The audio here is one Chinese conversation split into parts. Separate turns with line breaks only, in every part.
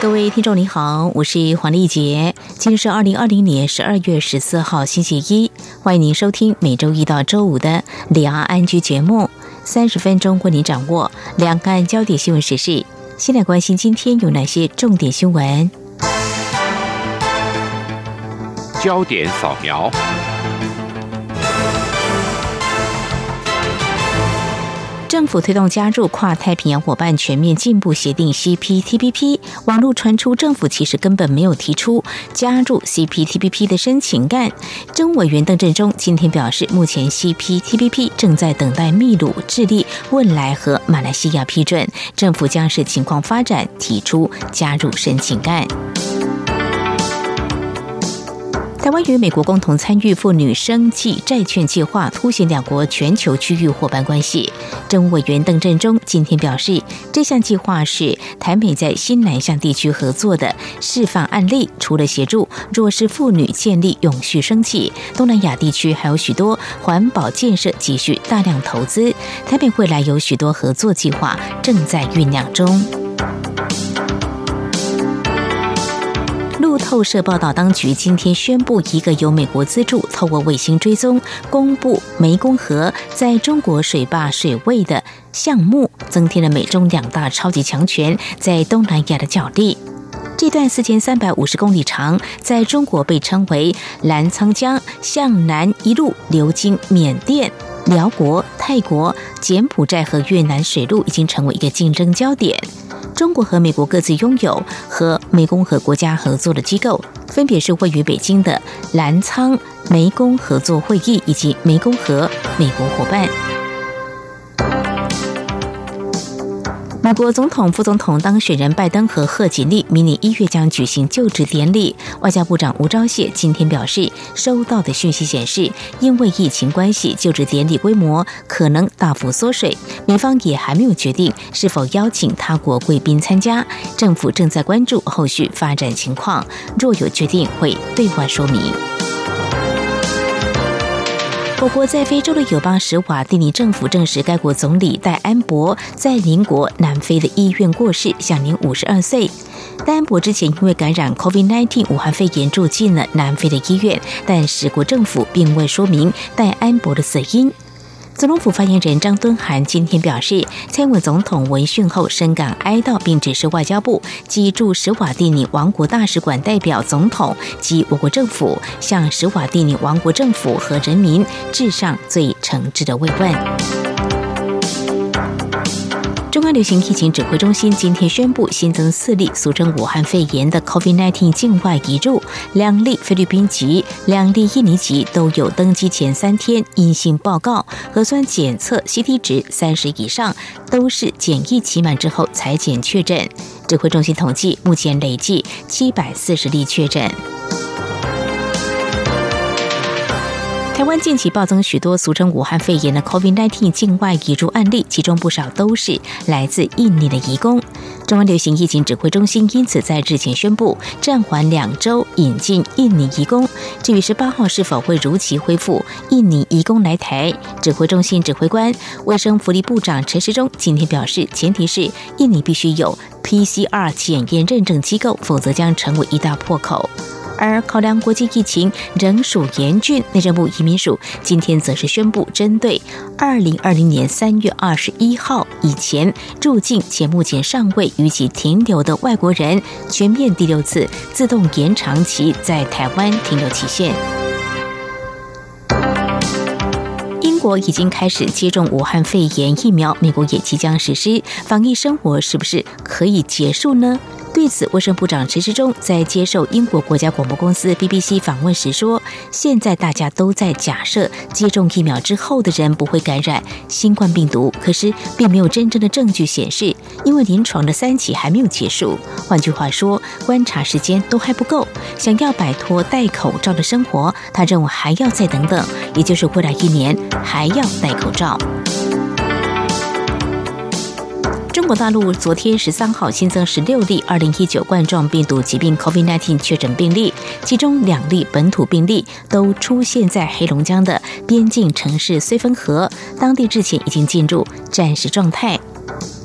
各位听众您好，我是黄丽杰，今天是二零二零年十二月十四号星期一，欢迎您收听每周一到周五的两岸安居节目，三十分钟为您掌握两岸焦点新闻时事。先来关心今天有哪些重点新闻？
焦点扫描。
政府推动加入跨太平洋伙伴全面进步协定 （CPTPP），网络传出政府其实根本没有提出加入 CPTPP 的申请案。政委员邓振中今天表示，目前 CPTPP 正在等待秘鲁、智利、汶莱和马来西亚批准，政府将视情况发展提出加入申请案。台湾与美国共同参与妇女生计债券计划，凸显两国全球区域伙伴关系。政务委员邓振中今天表示，这项计划是台美在新南向地区合作的示范案例。除了协助弱势妇女建立永续生计，东南亚地区还有许多环保建设急需大量投资。台美未来有许多合作计划正在酝酿中。透社报道，当局今天宣布，一个由美国资助、透过卫星追踪公布湄公河在中国水坝水位的项目，增添了美中两大超级强权在东南亚的角力。这段四千三百五十公里长，在中国被称为澜沧江，向南一路流经缅甸、辽国、泰国、柬埔寨和越南水路，已经成为一个竞争焦点。中国和美国各自拥有和湄公河国家合作的机构，分别是位于北京的澜沧湄公合作会议以及湄公河美国伙伴。美国总统、副总统当选人拜登和贺锦丽明年一月将举行就职典礼。外交部长吴钊燮今天表示，收到的讯息显示，因为疫情关系，就职典礼规模可能大幅缩水。美方也还没有决定是否邀请他国贵宾参加，政府正在关注后续发展情况，若有决定会对外说明。我国在非洲的友邦史瓦蒂尼政府证实，该国总理戴安博在邻国南非的医院过世，享年五十二岁。戴安博之前因为感染 COVID-19 武汉肺炎住进了南非的医院，但十国政府并未说明戴安博的死因。总统府发言人张敦涵今天表示，蔡英文总统闻讯后深感哀悼，并指示外交部及驻史瓦蒂尼王国大使馆代表总统及我国政府，向史瓦蒂尼王国政府和人民致上最诚挚的慰问。流行疫情指挥中心今天宣布新增四例俗称武汉肺炎的 COVID-19 境外移入，两例菲律宾籍，两例印尼籍都有登机前三天阴性报告，核酸检测 CT 值三十以上，都是检疫期满之后采检确诊。指挥中心统计，目前累计七百四十例确诊。湾近期暴增许多俗称武汉肺炎的 COVID-19 境外移入案例，其中不少都是来自印尼的移工。中央流行疫情指挥中心因此在日前宣布暂缓两周引进印尼移工。至于十八号是否会如期恢复印尼移工来台，指挥中心指挥官卫生福利部长陈时中今天表示，前提是印尼必须有 PCR 检验认证机构，否则将成为一大破口。而考量国际疫情仍属严峻，内政部移民署今天则是宣布，针对二零二零年三月二十一号以前入境且目前尚未逾期停留的外国人，全面第六次自动延长其在台湾停留期限。英国已经开始接种武汉肺炎疫苗，美国也即将实施，防疫生活是不是可以结束呢？对此，卫生部长陈时中在接受英国国家广播公司 BBC 访问时说：“现在大家都在假设接种疫苗之后的人不会感染新冠病毒，可是并没有真正的证据显示，因为临床的三期还没有结束。换句话说，观察时间都还不够。想要摆脱戴口罩的生活，他认为还要再等等，也就是未来一年还要戴口罩。”中国大陆昨天十三号新增十六例二零一九冠状病毒疾病 （COVID-19） 确诊病例，其中两例本土病例都出现在黑龙江的边境城市绥芬河，当地之前已经进入战时状态。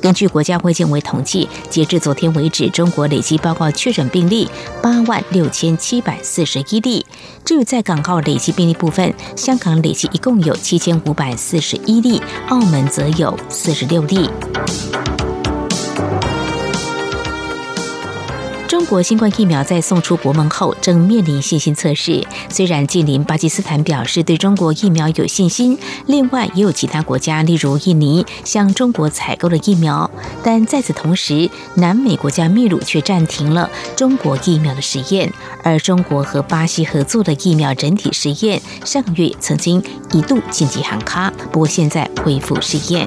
根据国家卫健委统计，截至昨天为止，中国累计报告确诊病例八万六千七百四十一例。至于在港澳累计病例部分，香港累计一共有七千五百四十一例，澳门则有四十六例。国新冠疫苗在送出国门后，正面临信心测试。虽然近邻巴基斯坦表示对中国疫苗有信心，另外也有其他国家，例如印尼，向中国采购了疫苗。但在此同时，南美国家秘鲁却暂停了中国疫苗的实验。而中国和巴西合作的疫苗整体实验，上个月曾经一度紧急喊卡，不过现在恢复试验。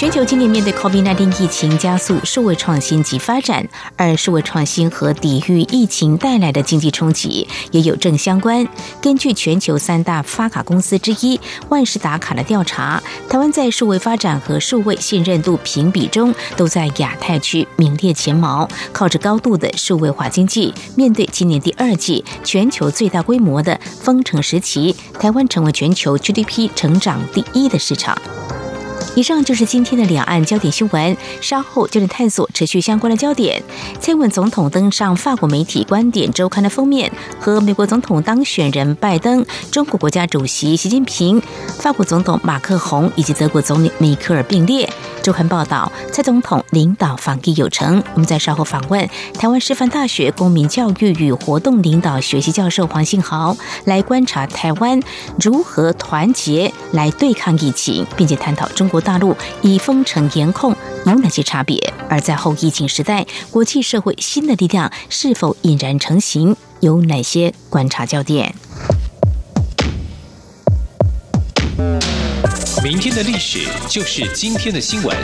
全球今年面对 COVID-19 疫情加速数位创新及发展，而数位创新和抵御疫情带来的经济冲击也有正相关。根据全球三大发卡公司之一万事达卡的调查，台湾在数位发展和数位信任度评比中都在亚太区名列前茅。靠着高度的数位化经济，面对今年第二季全球最大规模的封城时期，台湾成为全球 GDP 成长第一的市场。以上就是今天的两岸焦点新闻。稍后就能探索持续相关的焦点。蔡文总统登上法国媒体《观点周刊》的封面，和美国总统当选人拜登、中国国家主席习近平、法国总统马克宏以及德国总理梅克尔并列。周刊报道，蔡总统领导防疫有成。我们在稍后访问台湾师范大学公民教育与活动领导学习教授黄信豪，来观察台湾如何团结来对抗疫情，并且探讨中国。大陆以封城严控有哪些差别？而在后疫情时代，国际社会新的力量是否引然成型？有哪些观察焦点？
明天的历史就是今天的新闻，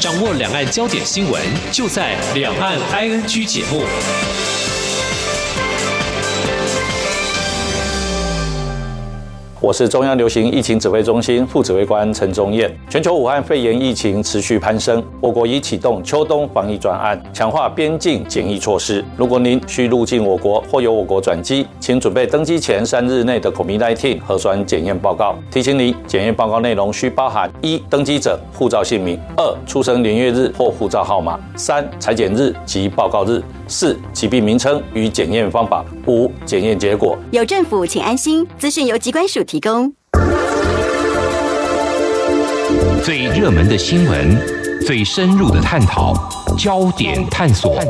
掌握两岸焦点新闻，就在《两岸 ING》节目。
我是中央流行疫情指挥中心副指挥官陈宗彦。全球武汉肺炎疫情持续攀升，我国已启动秋冬防疫专案，强化边境检疫措施。如果您需入境我国或由我国转机，请准备登机前三日内的 COVID-19 核酸检验报告。提醒您，检验报告内容需包含：一、登机者护照姓名；二、出生年月日或护照号码；三、采检日及报告日；四、疾病名称与检验方法；五、检验结果。
有政府，请安心。资讯由疾管署提。提供
最热门的新闻，最深入的探讨，焦点探索。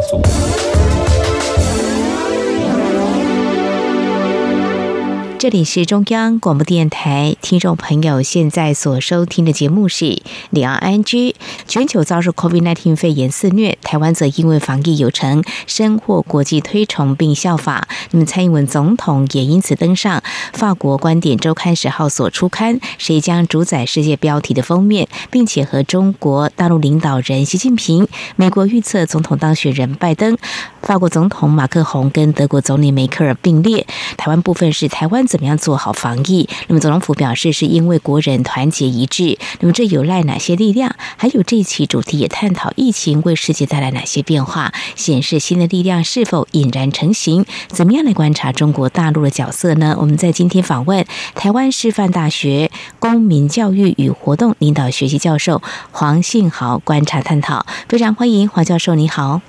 这里是中央广播电台，听众朋友现在所收听的节目是两岸 ING。全球遭受 COVID-19 肺炎肆虐，台湾则因为防疫有成，深获国际推崇并效法。那么，蔡英文总统也因此登上法国《观点周刊》十号所出刊，谁将主宰世界标题的封面，并且和中国大陆领导人习近平、美国预测总统当选人拜登、法国总统马克宏跟德国总理梅克尔并列。台湾部分是台湾。怎么样做好防疫？那么总统府表示，是因为国人团结一致。那么这有赖哪些力量？还有这一期主题也探讨疫情为世界带来哪些变化，显示新的力量是否引然成型？怎么样来观察中国大陆的角色呢？我们在今天访问台湾师范大学公民教育与活动领导学习教授黄信豪观察探讨，非常欢迎黄教授，你好。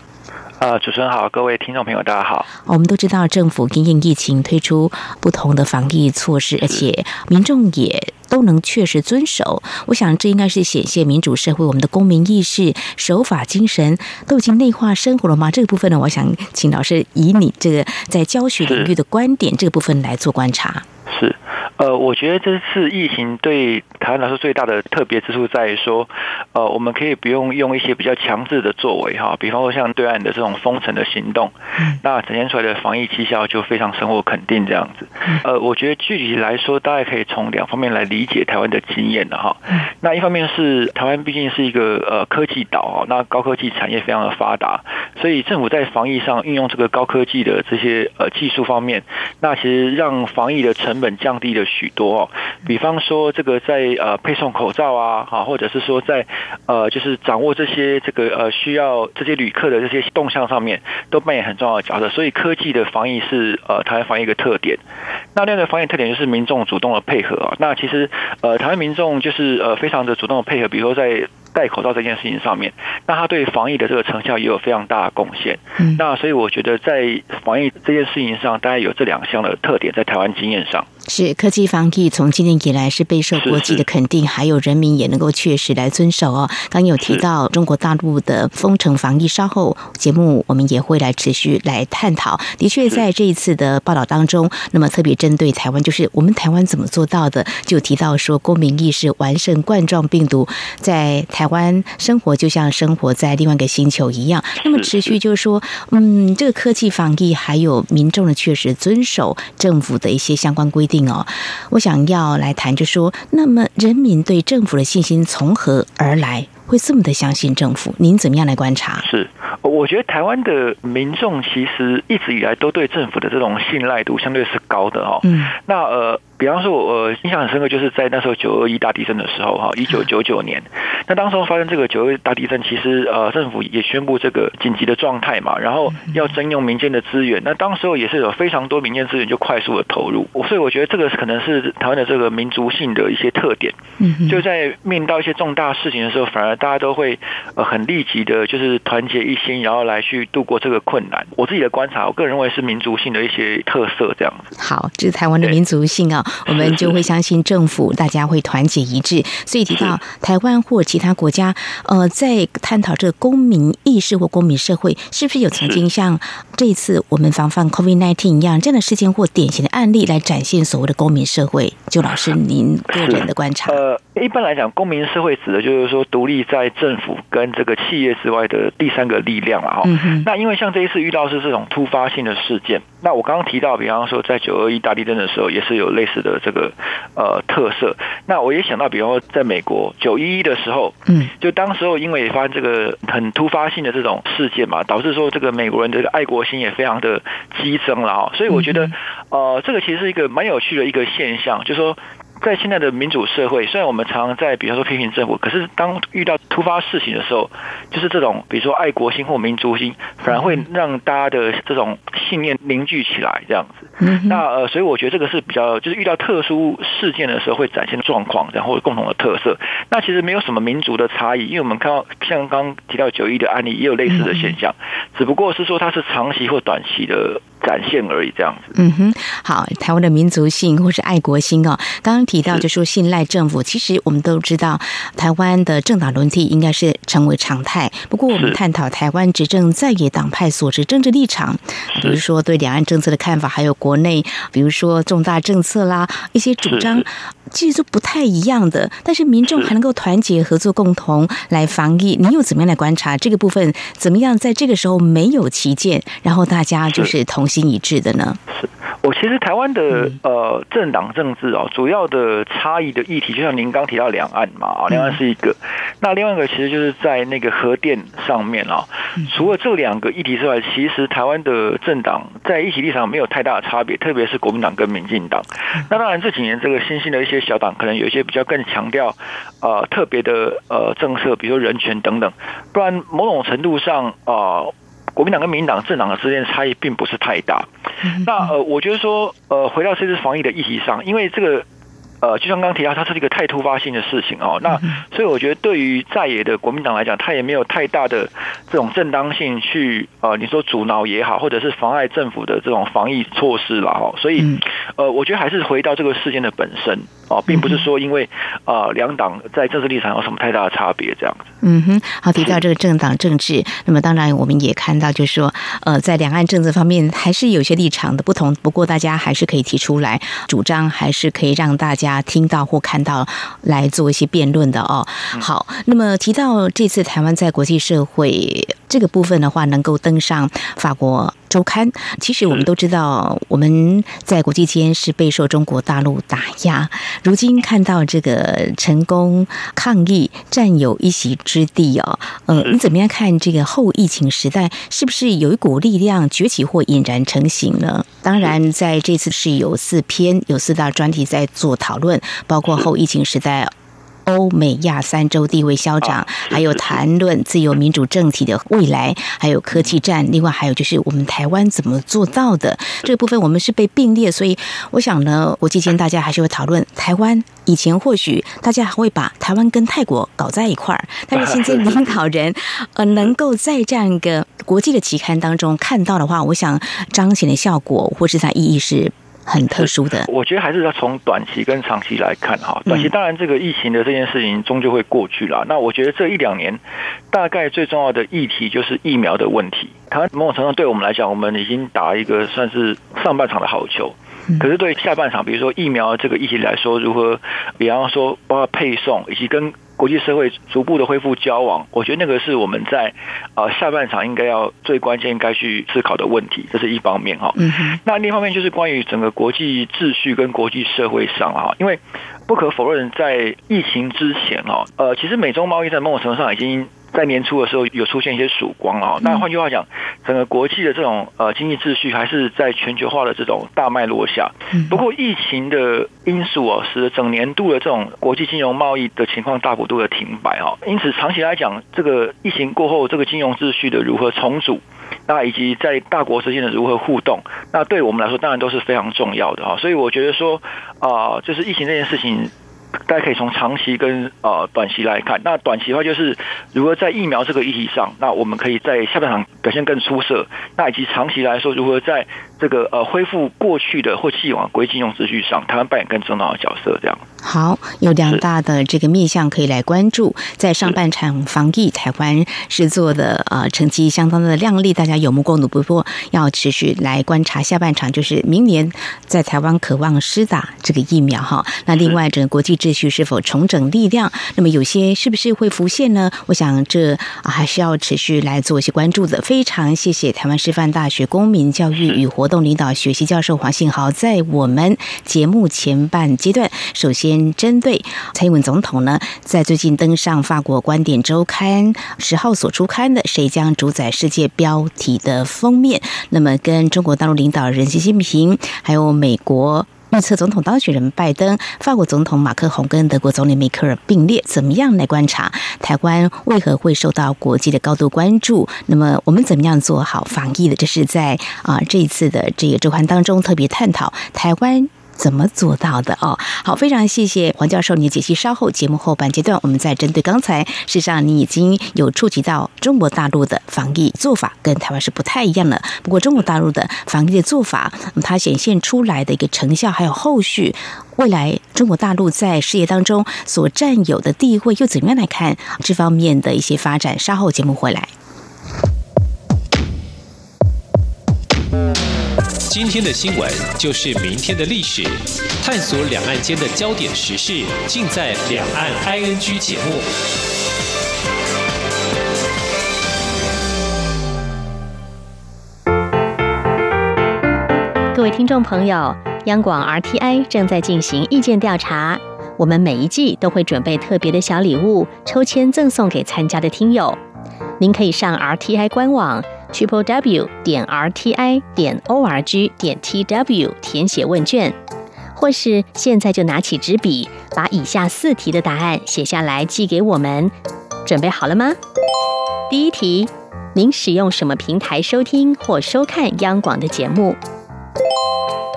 呃，主持人好，各位听众朋友，大家好。
我们都知道，政府因应疫情推出不同的防疫措施，而且民众也都能确实遵守。我想，这应该是显现民主社会我们的公民意识、守法精神都已经内化生活了吗？这个部分呢，我想请老师以你这个在教学领域的观点，这个部分来做观察。
是。呃，我觉得这次疫情对台湾来说最大的特别之处在于说，呃，我们可以不用用一些比较强制的作为哈，比方说像对岸的这种封城的行动，那展现出来的防疫绩效就非常深获肯定这样子。呃，我觉得具体来说，大家可以从两方面来理解台湾的经验的哈。那一方面是台湾毕竟是一个呃科技岛啊，那高科技产业非常的发达，所以政府在防疫上运用这个高科技的这些呃技术方面，那其实让防疫的成成本降低了。许多哦，比方说这个在呃配送口罩啊，哈，或者是说在呃就是掌握这些这个呃需要这些旅客的这些动向上面，都扮演很重要的角色。所以科技的防疫是呃台湾防疫一个特点。那另外一个防疫特点就是民众主动的配合啊。那其实呃台湾民众就是呃非常的主动的配合，比如说在。戴口罩这件事情上面，那他对防疫的这个成效也有非常大的贡献。嗯，那所以我觉得在防疫这件事情上，大概有这两项的特点，在台湾经验上
是科技防疫从今年以来是备受国际的肯定，是是还有人民也能够确实来遵守哦。刚有提到中国大陆的封城防疫，稍后节目我们也会来持续来探讨。的确，在这一次的报道当中，那么特别针对台湾，就是我们台湾怎么做到的，就提到说公民意识完胜冠状病毒，在台。台湾生活就像生活在另外一个星球一样，那么持续就是说，嗯，这个科技防疫还有民众的确实遵守政府的一些相关规定哦。我想要来谈，就说，那么人民对政府的信心从何而来，会这么的相信政府？您怎么样来观察？
是，我觉得台湾的民众其实一直以来都对政府的这种信赖度相对是高的哦。嗯，那呃。比方说，我印象很深刻，就是在那时候九二一大地震的时候，哈，一九九九年，那当时候发生这个九二大地震，其实呃，政府也宣布这个紧急的状态嘛，然后要征用民间的资源，那当时候也是有非常多民间资源就快速的投入，所以我觉得这个可能是台湾的这个民族性的一些特点，嗯就在面临到一些重大事情的时候，反而大家都会呃很立即的，就是团结一心，然后来去度过这个困难。我自己的观察，我个人认为是民族性的一些特色这样子。
好，这是台湾的民族性啊。我们就会相信政府，大家会团结一致。所以提到台湾或其他国家，呃，在探讨这个公民意识或公民社会，是不是有曾经像这一次我们防范 COVID-19 一样这样的事件或典型的案例来展现所谓的公民社会？就老师您个人的观察。
呃，一般来讲，公民社会指的就是说独立在政府跟这个企业之外的第三个力量了哈。那因为像这一次遇到是这种突发性的事件，那我刚刚提到，比方说在九二一大地震的时候，也是有类似的这个。呃，特色。那我也想到，比方说，在美国九一一的时候，嗯，就当时候因为发生这个很突发性的这种事件嘛，导致说这个美国人的这个爱国心也非常的激增了啊。所以我觉得，呃，这个其实是一个蛮有趣的一个现象，就是说。在现在的民主社会，虽然我们常常在比方说批评政府，可是当遇到突发事情的时候，就是这种比如说爱国心或民族心，反而会让大家的这种信念凝聚起来，这样子。那呃，所以我觉得这个是比较，就是遇到特殊事件的时候会展现的状况，然后共同的特色。那其实没有什么民族的差异，因为我们看到像刚刚提到九一的案例，也有类似的现象，只不过是说它是长期或短期的。展现而已，这样子。
嗯哼，好，台湾的民族性或是爱国心哦，刚刚提到就说信赖政府，其实我们都知道，台湾的政党轮替应该是成为常态。不过，我们探讨台湾执政在野党派所持政治立场，比如说对两岸政策的看法，还有国内，比如说重大政策啦，一些主张。其实都不太一样的，但是民众还能够团结合作，共同来防疫。你又怎么样来观察这个部分？怎么样在这个时候没有旗舰，然后大家就是同心一致的呢？
是。我其实台湾的呃政党政治哦，主要的差异的议题，就像您刚提到两岸嘛啊，两岸是一个。那另外一个其实就是在那个核电上面啊。除了这两个议题之外，其实台湾的政党在议题立场没有太大的差别，特别是国民党跟民进党。那当然这几年这个新兴的一些小党，可能有一些比较更强调呃特别的呃政策，比如说人权等等。不然某种程度上啊。呃国民党跟民进党政党的之间差异并不是太大。那呃，我觉得说呃，回到这次防疫的议题上，因为这个呃，就像刚刚提到，它是一个太突发性的事情哦。那所以我觉得，对于在野的国民党来讲，它也没有太大的这种正当性去呃，你说阻挠也好，或者是妨碍政府的这种防疫措施了哈。所以呃，我觉得还是回到这个事件的本身。哦，并不是说因为啊两党在政治立场有什么太大的差别这样子。
嗯哼，好，提到这个政党政治，那么当然我们也看到，就是说，呃，在两岸政治方面还是有些立场的不同，不过大家还是可以提出来主张，还是可以让大家听到或看到来做一些辩论的哦。好，那么提到这次台湾在国际社会。这个部分的话，能够登上法国周刊，其实我们都知道，我们在国际间是备受中国大陆打压。如今看到这个成功抗疫，占有一席之地哦，呃，你怎么样看这个后疫情时代，是不是有一股力量崛起或引燃成型呢？当然，在这次是有四篇、有四大专题在做讨论，包括后疫情时代。欧美亚三洲地位消长，还有谈论自由民主政体的未来，还有科技战，另外还有就是我们台湾怎么做到的这个部分，我们是被并列，所以我想呢，国际间大家还是会讨论台湾。以前或许大家还会把台湾跟泰国搞在一块儿，但是现在领导人 呃能够在这样一个国际的期刊当中看到的话，我想彰显的效果或是它意义是。很特殊的，
我觉得还是要从短期跟长期来看哈。短期当然这个疫情的这件事情终究会过去了。那我觉得这一两年，大概最重要的议题就是疫苗的问题。它某种程度对我们来讲，我们已经打一个算是上半场的好球。可是对下半场，比如说疫苗这个议题来说，如何，比方说包括配送以及跟。国际社会逐步的恢复交往，我觉得那个是我们在呃下半场应该要最关键应该去思考的问题，这是一方面哈。嗯哼。那另一方面就是关于整个国际秩序跟国际社会上哈，因为不可否认，在疫情之前哈，呃，其实美中贸易在某种程度上已经。在年初的时候有出现一些曙光啊，那换句话讲，整个国际的这种呃经济秩序还是在全球化的这种大脉络下。不过疫情的因素啊，使得整年度的这种国际金融贸易的情况大幅度的停摆啊。因此长期来讲，这个疫情过后这个金融秩序的如何重组，那以及在大国之间的如何互动，那对我们来说当然都是非常重要的啊。所以我觉得说啊，就是疫情这件事情。大家可以从长期跟呃短期来看，那短期的话就是如何在疫苗这个议题上，那我们可以在下半场表现更出色，那以及长期来说如何在。这个呃，恢复过去的或既往国际金融秩序上，台湾扮演更重要的角色。这样
好，有两大的这个面向可以来关注。在上半场防疫，台湾是做的呃成绩相当的亮丽，大家有目共睹。不过要持续来观察下半场，就是明年在台湾渴望施打这个疫苗哈。那另外，整个国际秩序是否重整力量？那么有些是不是会浮现呢？我想这啊还是要持续来做一些关注的。非常谢谢台湾师范大学公民教育与活。活动领导学习教授黄信豪在我们节目前半阶段，首先针对蔡英文总统呢，在最近登上法国观点周刊十号所出刊的“谁将主宰世界”标题的封面，那么跟中国大陆领导人习近平，还有美国。预测总统当选人拜登、法国总统马克宏跟德国总理梅克尔并列，怎么样来观察台湾为何会受到国际的高度关注？那么我们怎么样做好防疫的？这是在啊这一次的这个周刊当中特别探讨台湾。怎么做到的哦？好，非常谢谢黄教授你的解析。稍后节目后半阶段，我们再针对刚才，事实上你已经有触及到中国大陆的防疫做法跟台湾是不太一样的。不过中国大陆的防疫的做法，它显现出来的一个成效，还有后续未来中国大陆在事业当中所占有的地位，又怎么样来看这方面的一些发展？稍后节目回来。
今天的新闻就是明天的历史，探索两岸间的焦点时事，尽在《两岸 ING》节目。
各位听众朋友，央广 RTI 正在进行意见调查，我们每一季都会准备特别的小礼物，抽签赠送给参加的听友。您可以上 RTI 官网。Triple W 点 R T I 点 O R G 点 T W 填写问卷，或是现在就拿起纸笔，把以下四题的答案写下来寄给我们。准备好了吗？第一题，您使用什么平台收听或收看央广的节目？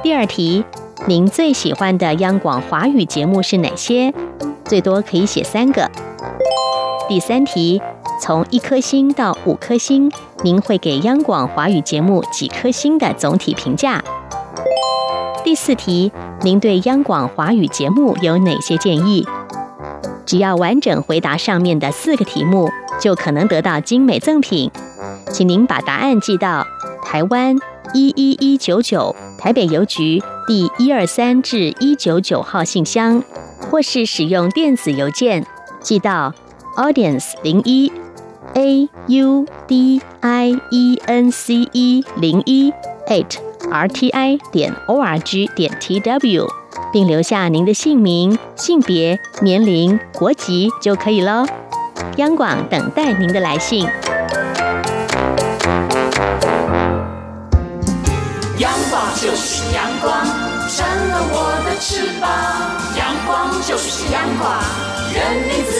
第二题，您最喜欢的央广华语节目是哪些？最多可以写三个。第三题。从一颗星到五颗星，您会给央广华语节目几颗星的总体评价？第四题，您对央广华语节目有哪些建议？只要完整回答上面的四个题目，就可能得到精美赠品。请您把答案寄到台湾一一一九九台北邮局第一二三至一九九号信箱，或是使用电子邮件寄到 audience 零一 a u d i e n c e 零一 at r t i 点 o r g 点 t w，并留下您的姓名、性别、年龄、国籍就可以喽。央广等待您的来信。
阳光就是阳光，成了我的翅膀。阳光就是阳光，任你自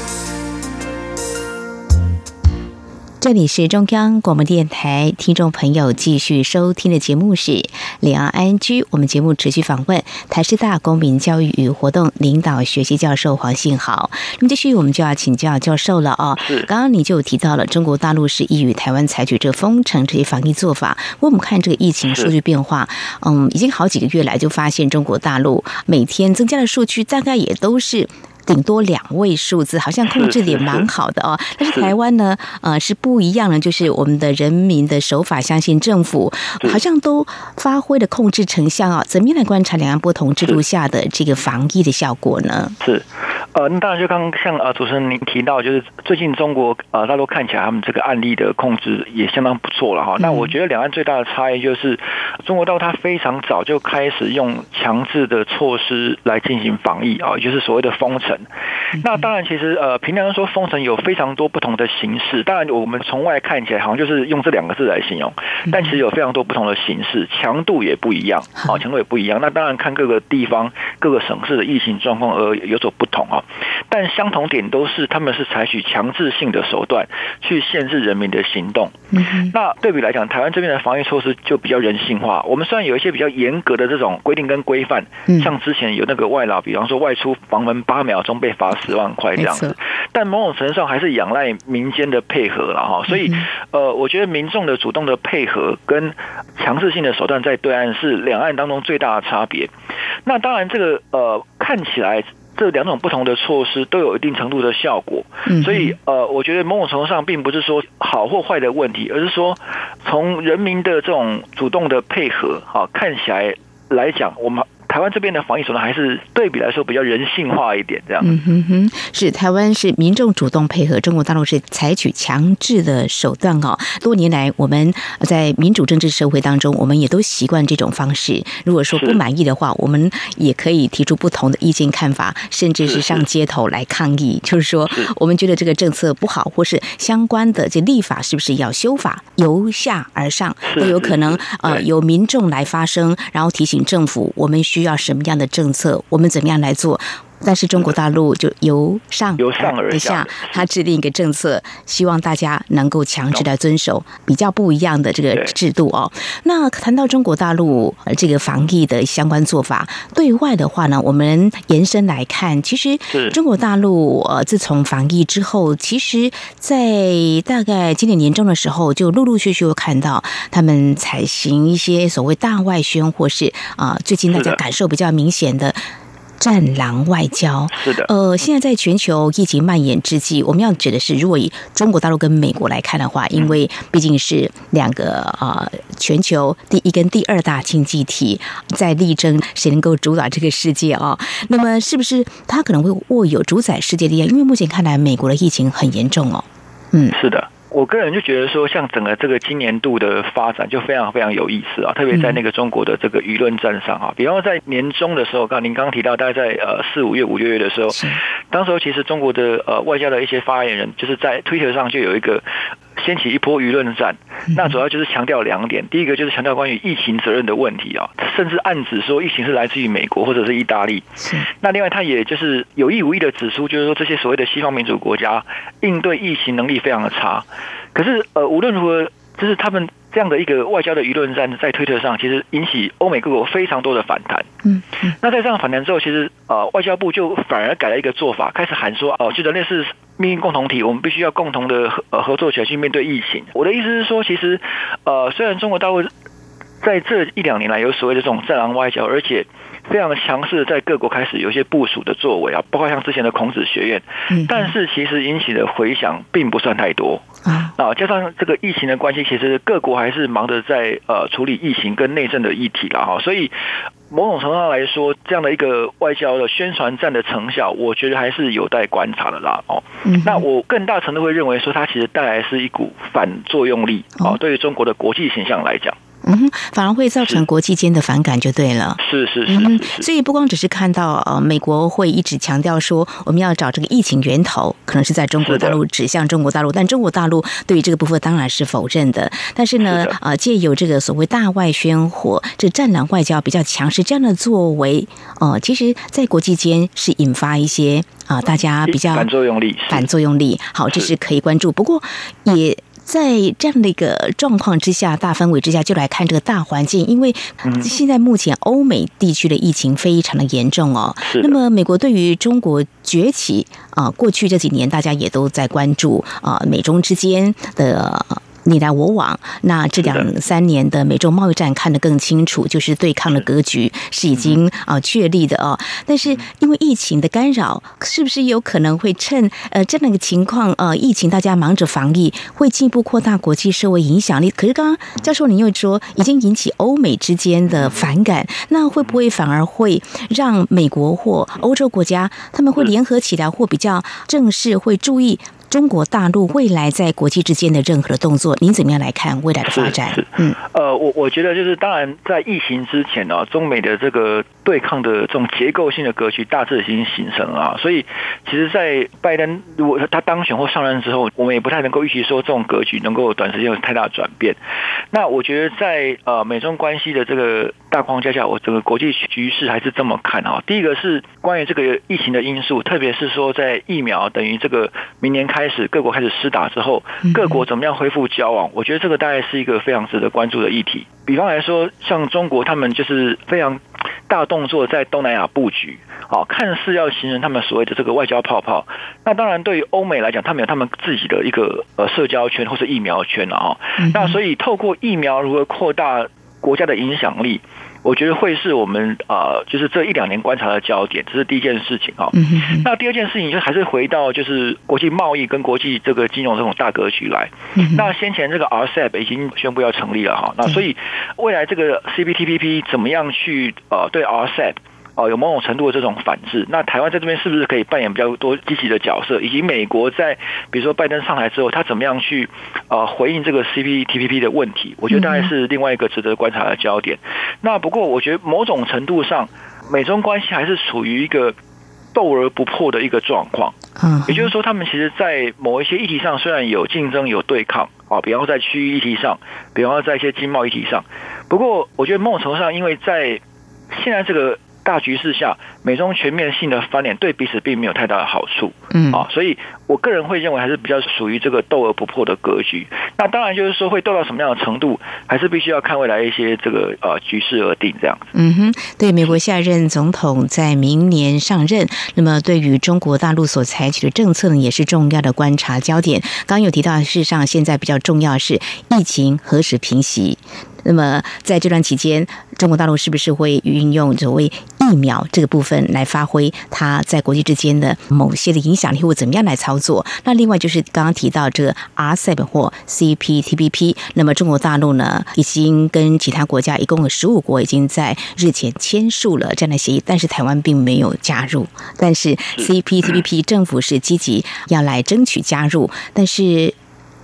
这里是中央广播电台，听众朋友继续收听的节目是两岸 I N G。我们节目持续访问台师大公民教育与活动领导学系教授黄信豪。那么继续，我们就要请教教授了哦。是，刚刚你就提到了中国大陆是依与台湾采取这封城这些防疫做法。我们看这个疫情数据变化，嗯，已经好几个月来就发现中国大陆每天增加的数据大概也都是。顶多两位数字，好像控制的也蛮好的哦。但是台湾呢，呃，是不一样的，就是我们的人民的手法，相信政府，好像都发挥了控制成效啊。怎么样来观察两岸不同制度下的这个防疫的效果呢？
是，呃，那当然就刚刚像呃主持人您提到，就是最近中国呃大陆看起来他们这个案例的控制也相当不错了哈。那我觉得两岸最大的差异就是，中国大陆它非常早就开始用强制的措施来进行防疫啊，也就是所谓的封城。那当然，其实呃，平常说封城有非常多不同的形式。当然，我们从外看起来好像就是用这两个字来形容，但其实有非常多不同的形式，强度也不一样，啊，强度也不一样。那当然看各个地方、各个省市的疫情状况而有所不同啊。但相同点都是，他们是采取强制性的手段去限制人民的行动。那对比来讲，台湾这边的防疫措施就比较人性化。我们虽然有一些比较严格的这种规定跟规范，像之前有那个外劳，比方说外出房门八秒钟。被罚十万块这样子，但某种程度上还是仰赖民间的配合了哈。所以，呃，我觉得民众的主动的配合跟强制性的手段在对岸是两岸当中最大的差别。那当然，这个呃看起来这两种不同的措施都有一定程度的效果。所以，呃，我觉得某种程度上并不是说好或坏的问题，而是说从人民的这种主动的配合，哈，看起来来讲，我们。台湾这边的防疫手段还是对比来说比较人性化一点，这样。嗯哼
哼，是台湾是民众主动配合，中国大陆是采取强制的手段哦。多年来，我们在民主政治社会当中，我们也都习惯这种方式。如果说不满意的话，我们也可以提出不同的意见看法，甚至是上街头来抗议。就是说，我们觉得这个政策不好，或是相关的这立法是不是要修法，由下而上都有可能。呃，由民众来发声，然后提醒政府，我们需。需要什么样的政策？我们怎么样来做？但是中国大陆就由上
由上而下，
他制定一个政策，希望大家能够强制来遵守，比较不一样的这个制度哦。那谈到中国大陆这个防疫的相关做法，对外的话呢，我们延伸来看，其实中国大陆呃，自从防疫之后，其实，在大概今年年中的时候，就陆陆续续看到他们采行一些所谓大外宣，或是啊、呃，最近大家感受比较明显的。战狼外交
是的，
呃，现在在全球疫情蔓延之际，我们要指的是，如果以中国大陆跟美国来看的话，因为毕竟是两个啊、呃，全球第一跟第二大经济体，在力争谁能够主导这个世界啊、哦？那么，是不是他可能会握有主宰世界的力量？因为目前看来，美国的疫情很严重哦。嗯，
是的。我个人就觉得说，像整个这个今年度的发展就非常非常有意思啊，特别在那个中国的这个舆论战上啊，比方说在年终的时候，刚您刚刚提到，大概在呃四五月、五六月的时候，当时候其实中国的呃外交的一些发言人，就是在推特上就有一个。掀起一波舆论战，那主要就是强调两点。第一个就是强调关于疫情责任的问题啊，甚至暗指说疫情是来自于美国或者是意大利。那另外，他也就是有意无意的指出，就是说这些所谓的西方民主国家应对疫情能力非常的差。可是，呃，无论如何。就是他们这样的一个外交的舆论战在推特上，其实引起欧美各国非常多的反弹。
嗯，嗯，
那在这样反弹之后，其实呃，外交部就反而改了一个做法，开始喊说，哦、呃，就人类是命运共同体，我们必须要共同的合呃合作起来去面对疫情。我的意思是说，其实呃，虽然中国大陆在这一两年来有所谓的这种战狼外交，而且非常的强势，在各国开始有一些部署的作为啊，包括像之前的孔子学院，嗯，但是其实引起的回响并不算太多啊。那，加上这个疫情的关系，其实各国还是忙着在呃处理疫情跟内政的议题了哈。所以某种程度上来说，这样的一个外交的宣传战的成效，我觉得还是有待观察的啦。哦，那我更大程度会认为说，它其实带来是一股反作用力啊，对于中国的国际形象来讲。
嗯哼，反而会造成国际间的反感，就对了。
是是是，
嗯，所以不光只是看到呃，美国会一直强调说我们要找这个疫情源头，可能是在中国大陆，指向中国大陆，但中国大陆对于这个部分当然是否认的。但是呢，呃，借由这个所谓大外宣火这战狼外交比较强势这样的作为，呃，其实在国际间是引发一些啊，呃，大家比较
反作用力，
反作用力。好，这是可以关注。不过也。在这样的一个状况之下，大氛围之下，就来看这个大环境。因为现在目前欧美地区的疫情非常的严重哦。那么，美国对于中国崛起啊，过去这几年大家也都在关注啊，美中之间的。你来我往，那这两三年的美洲贸易战看得更清楚，就是对抗的格局是已经啊确立的哦。但是因为疫情的干扰，是不是有可能会趁呃这样的一个情况呃疫情大家忙着防疫，会进一步扩大国际社会影响力？可是刚刚教授您又说已经引起欧美之间的反感，那会不会反而会让美国或欧洲国家他们会联合起来，或比较正式会注意？中国大陆未来在国际之间的任何的动作，您怎么样来看未来的发展？
嗯，呃，我我觉得就是，当然在疫情之前呢，中美的这个对抗的这种结构性的格局大致已经形成了。所以，其实，在拜登如果他当选或上任之后，我们也不太能够预期说这种格局能够短时间有太大的转变。那我觉得在呃美中关系的这个大框架下，我整个国际局势还是这么看啊。第一个是关于这个疫情的因素，特别是说在疫苗等于这个明年开。开始各国开始施打之后，各国怎么样恢复交往？我觉得这个大概是一个非常值得关注的议题。比方来说，像中国，他们就是非常大动作在东南亚布局，好，看似要形成他们所谓的这个外交泡泡。那当然，对于欧美来讲，他们有他们自己的一个呃社交圈或是疫苗圈了哈。那所以透过疫苗如何扩大国家的影响力？我觉得会是我们啊、呃，就是这一两年观察的焦点，这是第一件事情啊。嗯、那第二件事情就还是回到就是国际贸易跟国际这个金融这种大格局来。嗯、那先前这个 RCEP 已经宣布要成立了哈，那所以未来这个 CPTPP 怎么样去呃对 RCEP？哦，有某种程度的这种反制，那台湾在这边是不是可以扮演比较多积极的角色？以及美国在比如说拜登上台之后，他怎么样去呃回应这个 CPTPP 的问题？我觉得大概是另外一个值得观察的焦点。那不过我觉得某种程度上，美中关系还是处于一个斗而不破的一个状况。嗯，也就是说，他们其实，在某一些议题上虽然有竞争、有对抗啊，比方说在区域议题上，比方说在一些经贸议题上，不过我觉得某种程度上，因为在现在这个。大局势下，美中全面性的翻脸对彼此并没有太大的好处，嗯啊，所以我个人会认为还是比较属于这个斗而不破的格局。那当然就是说会斗到什么样的程度，还是必须要看未来一些这个呃局势而定这样子。
嗯哼，对，美国下任总统在明年上任，那么对于中国大陆所采取的政策呢，也是重要的观察焦点。刚刚有提到，事实上现在比较重要的是疫情何时平息。那么在这段期间，中国大陆是不是会运用所谓疫苗这个部分来发挥它在国际之间的某些的影响力，或怎么样来操作？那另外就是刚刚提到这个 RCEP 或 CPTPP，那么中国大陆呢，已经跟其他国家一共有十五国已经在日前签署了这样的协议，但是台湾并没有加入。但是 CPTPP 政府是积极要来争取加入，但是。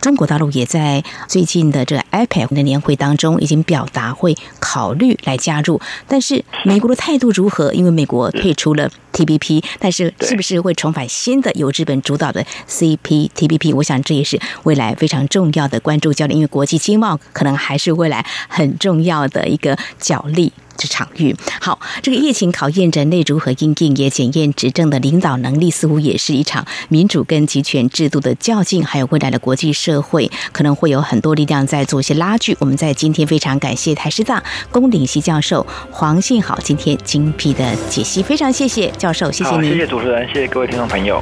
中国大陆也在最近的这个 APEC 的年会当中已经表达会考虑来加入，但是美国的态度如何？因为美国退出了 TPP，但是是不是会重返新的由日本主导的 CPTPP？我想这也是未来非常重要的关注焦点，因为国际经贸可能还是未来很重要的一个角力。这场域。好，这个疫情考验人类如何因应，也检验执政的领导能力，似乎也是一场民主跟集权制度的较劲。还有未来的国际社会，可能会有很多力量在做一些拉锯。我们在今天非常感谢台师大公领系教授黄信好今天精辟的解析，非常谢谢教授，谢谢您，
谢谢主持人，谢谢各位听众朋友。